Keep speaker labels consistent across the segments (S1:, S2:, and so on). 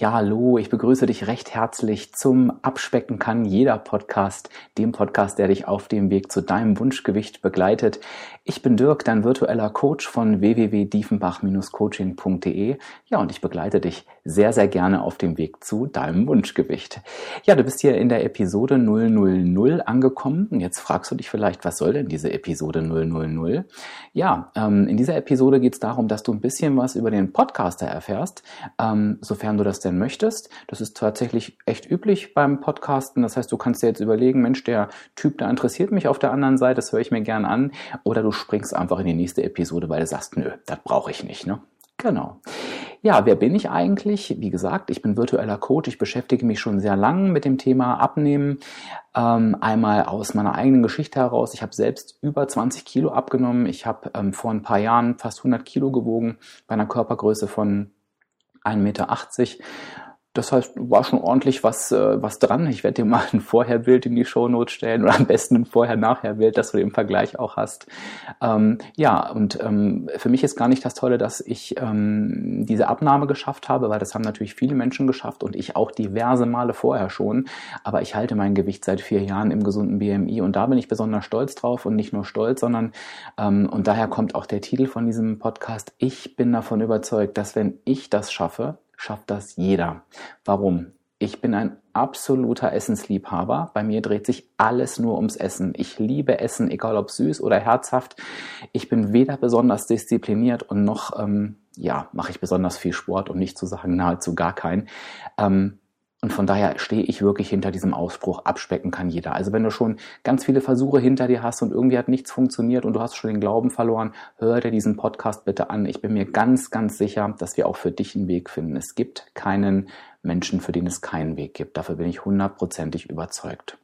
S1: Ja, hallo, ich begrüße dich recht herzlich zum Abspecken kann jeder Podcast, dem Podcast, der dich auf dem Weg zu deinem Wunschgewicht begleitet. Ich bin Dirk, dein virtueller Coach von www.diefenbach-coaching.de. Ja, und ich begleite dich sehr, sehr gerne auf dem Weg zu deinem Wunschgewicht. Ja, du bist hier in der Episode 000 angekommen. Und jetzt fragst du dich vielleicht, was soll denn diese Episode 000? Ja, ähm, in dieser Episode geht es darum, dass du ein bisschen was über den Podcaster erfährst, ähm, sofern du das denn möchtest. Das ist tatsächlich echt üblich beim Podcasten. Das heißt, du kannst dir jetzt überlegen, Mensch, der Typ, der interessiert mich auf der anderen Seite, das höre ich mir gern an. Oder du springst einfach in die nächste Episode, weil du sagst, nö, das brauche ich nicht. Ne? Genau. Ja, wer bin ich eigentlich? Wie gesagt, ich bin virtueller Coach. Ich beschäftige mich schon sehr lange mit dem Thema Abnehmen. Ähm, einmal aus meiner eigenen Geschichte heraus. Ich habe selbst über 20 Kilo abgenommen. Ich habe ähm, vor ein paar Jahren fast 100 Kilo gewogen bei einer Körpergröße von 1,80 Meter. Das heißt, war schon ordentlich was, äh, was dran. Ich werde dir mal ein Vorherbild in die Shownotes stellen oder am besten ein Vorher-Nachher-Bild, dass du den Vergleich auch hast. Ähm, ja, und ähm, für mich ist gar nicht das Tolle, dass ich ähm, diese Abnahme geschafft habe, weil das haben natürlich viele Menschen geschafft und ich auch diverse Male vorher schon. Aber ich halte mein Gewicht seit vier Jahren im gesunden BMI und da bin ich besonders stolz drauf und nicht nur stolz, sondern ähm, und daher kommt auch der Titel von diesem Podcast. Ich bin davon überzeugt, dass wenn ich das schaffe, schafft das jeder. Warum? Ich bin ein absoluter Essensliebhaber. Bei mir dreht sich alles nur ums Essen. Ich liebe Essen, egal ob süß oder herzhaft. Ich bin weder besonders diszipliniert und noch, ähm, ja, mache ich besonders viel Sport, um nicht zu sagen nahezu gar keinen. Ähm, und von daher stehe ich wirklich hinter diesem Ausspruch, abspecken kann jeder. Also wenn du schon ganz viele Versuche hinter dir hast und irgendwie hat nichts funktioniert und du hast schon den Glauben verloren, hör dir diesen Podcast bitte an. Ich bin mir ganz, ganz sicher, dass wir auch für dich einen Weg finden. Es gibt keinen Menschen, für den es keinen Weg gibt. Dafür bin ich hundertprozentig überzeugt.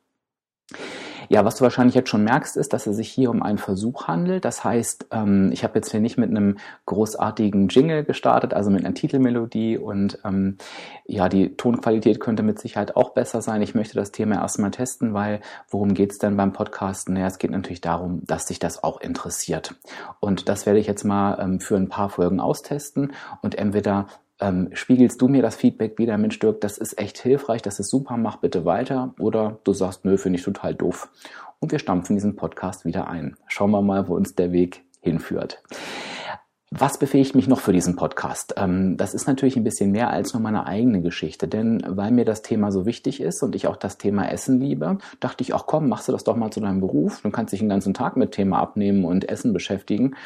S1: Ja, was du wahrscheinlich jetzt schon merkst, ist, dass es sich hier um einen Versuch handelt. Das heißt, ähm, ich habe jetzt hier nicht mit einem großartigen Jingle gestartet, also mit einer Titelmelodie und ähm, ja, die Tonqualität könnte mit Sicherheit auch besser sein. Ich möchte das Thema erstmal testen, weil worum geht es denn beim Podcasten? Naja, es geht natürlich darum, dass sich das auch interessiert. Und das werde ich jetzt mal ähm, für ein paar Folgen austesten und entweder ähm, spiegelst du mir das Feedback wieder, Mensch Dirk, das ist echt hilfreich, das ist super, mach bitte weiter. Oder du sagst, nö, finde ich total doof. Und wir stampfen diesen Podcast wieder ein. Schauen wir mal, wo uns der Weg hinführt. Was befähigt mich noch für diesen Podcast? Ähm, das ist natürlich ein bisschen mehr als nur meine eigene Geschichte, denn weil mir das Thema so wichtig ist und ich auch das Thema Essen liebe, dachte ich auch, komm, machst du das doch mal zu deinem Beruf. Du kannst dich den ganzen Tag mit Thema Abnehmen und Essen beschäftigen.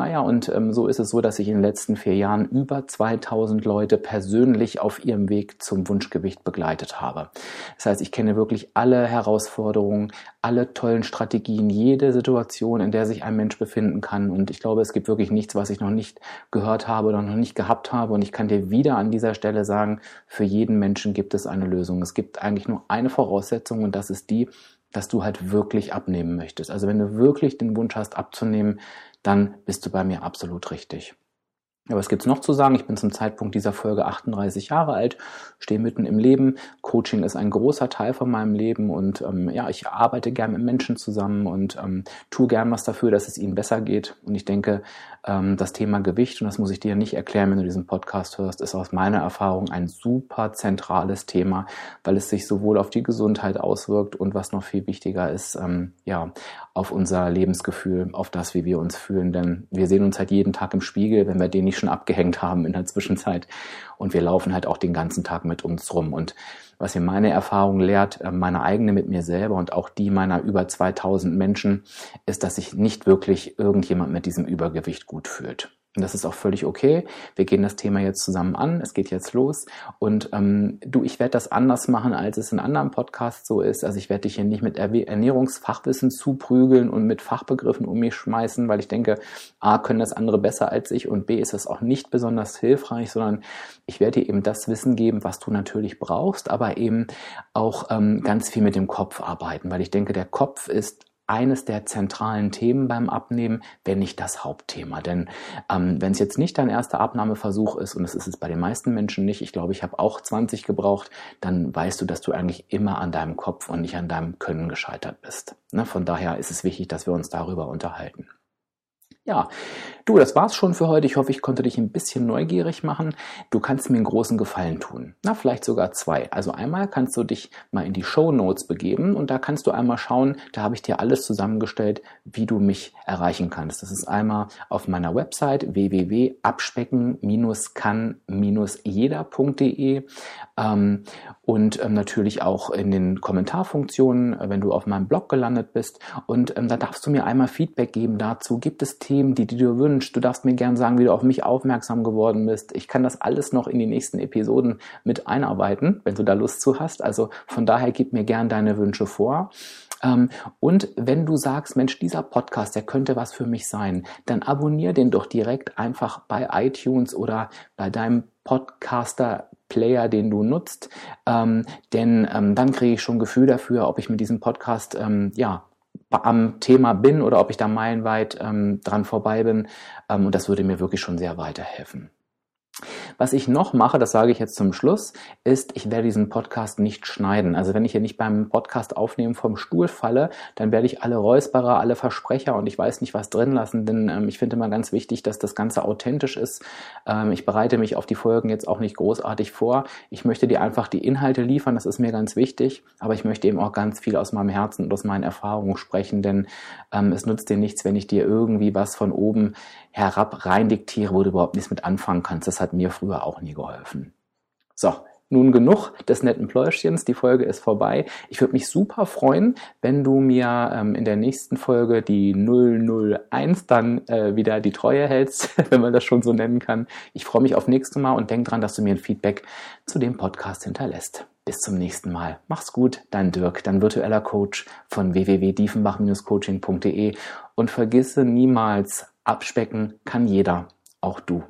S1: Naja, und ähm, so ist es so, dass ich in den letzten vier Jahren über 2000 Leute persönlich auf ihrem Weg zum Wunschgewicht begleitet habe. Das heißt, ich kenne wirklich alle Herausforderungen, alle tollen Strategien, jede Situation, in der sich ein Mensch befinden kann. Und ich glaube, es gibt wirklich nichts, was ich noch nicht gehört habe oder noch nicht gehabt habe. Und ich kann dir wieder an dieser Stelle sagen, für jeden Menschen gibt es eine Lösung. Es gibt eigentlich nur eine Voraussetzung und das ist die, dass du halt wirklich abnehmen möchtest. Also wenn du wirklich den Wunsch hast abzunehmen, dann bist du bei mir absolut richtig. Aber was gibt's noch zu sagen? Ich bin zum Zeitpunkt dieser Folge 38 Jahre alt, stehe mitten im Leben. Coaching ist ein großer Teil von meinem Leben und ähm, ja, ich arbeite gern mit Menschen zusammen und ähm, tue gern was dafür, dass es ihnen besser geht. Und ich denke, das Thema Gewicht, und das muss ich dir nicht erklären, wenn du diesen Podcast hörst, ist aus meiner Erfahrung ein super zentrales Thema, weil es sich sowohl auf die Gesundheit auswirkt und was noch viel wichtiger ist, ähm, ja, auf unser Lebensgefühl, auf das, wie wir uns fühlen. Denn wir sehen uns halt jeden Tag im Spiegel, wenn wir den nicht schon abgehängt haben in der Zwischenzeit. Und wir laufen halt auch den ganzen Tag mit uns rum. Und was mir meine Erfahrung lehrt, äh, meine eigene mit mir selber und auch die meiner über 2000 Menschen, ist, dass sich nicht wirklich irgendjemand mit diesem Übergewicht gut fühlt. Und das ist auch völlig okay. Wir gehen das Thema jetzt zusammen an. Es geht jetzt los. Und ähm, du, ich werde das anders machen, als es in anderen Podcasts so ist. Also ich werde dich hier nicht mit Ernährungsfachwissen zuprügeln und mit Fachbegriffen um mich schmeißen, weil ich denke, A, können das andere besser als ich und B, ist das auch nicht besonders hilfreich, sondern ich werde dir eben das Wissen geben, was du natürlich brauchst, aber eben auch ähm, ganz viel mit dem Kopf arbeiten, weil ich denke, der Kopf ist eines der zentralen Themen beim Abnehmen, wenn nicht das Hauptthema. Denn ähm, wenn es jetzt nicht dein erster Abnahmeversuch ist, und das ist es bei den meisten Menschen nicht, ich glaube, ich habe auch 20 gebraucht, dann weißt du, dass du eigentlich immer an deinem Kopf und nicht an deinem Können gescheitert bist. Ne? Von daher ist es wichtig, dass wir uns darüber unterhalten. Ja, du, das war's schon für heute. Ich hoffe, ich konnte dich ein bisschen neugierig machen. Du kannst mir einen großen Gefallen tun. Na, vielleicht sogar zwei. Also einmal kannst du dich mal in die Show Notes begeben und da kannst du einmal schauen, da habe ich dir alles zusammengestellt, wie du mich erreichen kannst. Das ist einmal auf meiner Website www.abspecken-kann-jeder.de ähm, und ähm, natürlich auch in den Kommentarfunktionen, wenn du auf meinem Blog gelandet bist. Und ähm, da darfst du mir einmal Feedback geben dazu. Gibt es Themen, Themen, die, die du wünschst. Du darfst mir gern sagen, wie du auf mich aufmerksam geworden bist. Ich kann das alles noch in die nächsten Episoden mit einarbeiten, wenn du da Lust zu hast. Also von daher gib mir gern deine Wünsche vor. Ähm, und wenn du sagst, Mensch, dieser Podcast, der könnte was für mich sein, dann abonnier den doch direkt einfach bei iTunes oder bei deinem Podcaster Player, den du nutzt, ähm, denn ähm, dann kriege ich schon Gefühl dafür, ob ich mit diesem Podcast ähm, ja am Thema bin oder ob ich da meilenweit ähm, dran vorbei bin. Ähm, und das würde mir wirklich schon sehr weiterhelfen. Was ich noch mache, das sage ich jetzt zum Schluss, ist, ich werde diesen Podcast nicht schneiden. Also wenn ich hier nicht beim Podcast aufnehmen vom Stuhl falle, dann werde ich alle Räusperer, alle Versprecher und ich weiß nicht was drin lassen, denn ähm, ich finde immer ganz wichtig, dass das Ganze authentisch ist. Ähm, ich bereite mich auf die Folgen jetzt auch nicht großartig vor. Ich möchte dir einfach die Inhalte liefern, das ist mir ganz wichtig, aber ich möchte eben auch ganz viel aus meinem Herzen und aus meinen Erfahrungen sprechen, denn ähm, es nutzt dir nichts, wenn ich dir irgendwie was von oben herab rein diktiere, wo du überhaupt nichts mit anfangen kannst. Das hat mir früher auch nie geholfen. So, nun genug des netten Pläuschchens. Die Folge ist vorbei. Ich würde mich super freuen, wenn du mir ähm, in der nächsten Folge die 001 dann äh, wieder die Treue hältst, wenn man das schon so nennen kann. Ich freue mich auf nächstes Mal und denk dran, dass du mir ein Feedback zu dem Podcast hinterlässt. Bis zum nächsten Mal. Mach's gut, dein Dirk, dein virtueller Coach von www.diefenbach-coaching.de und vergisse niemals, abspecken kann jeder, auch du.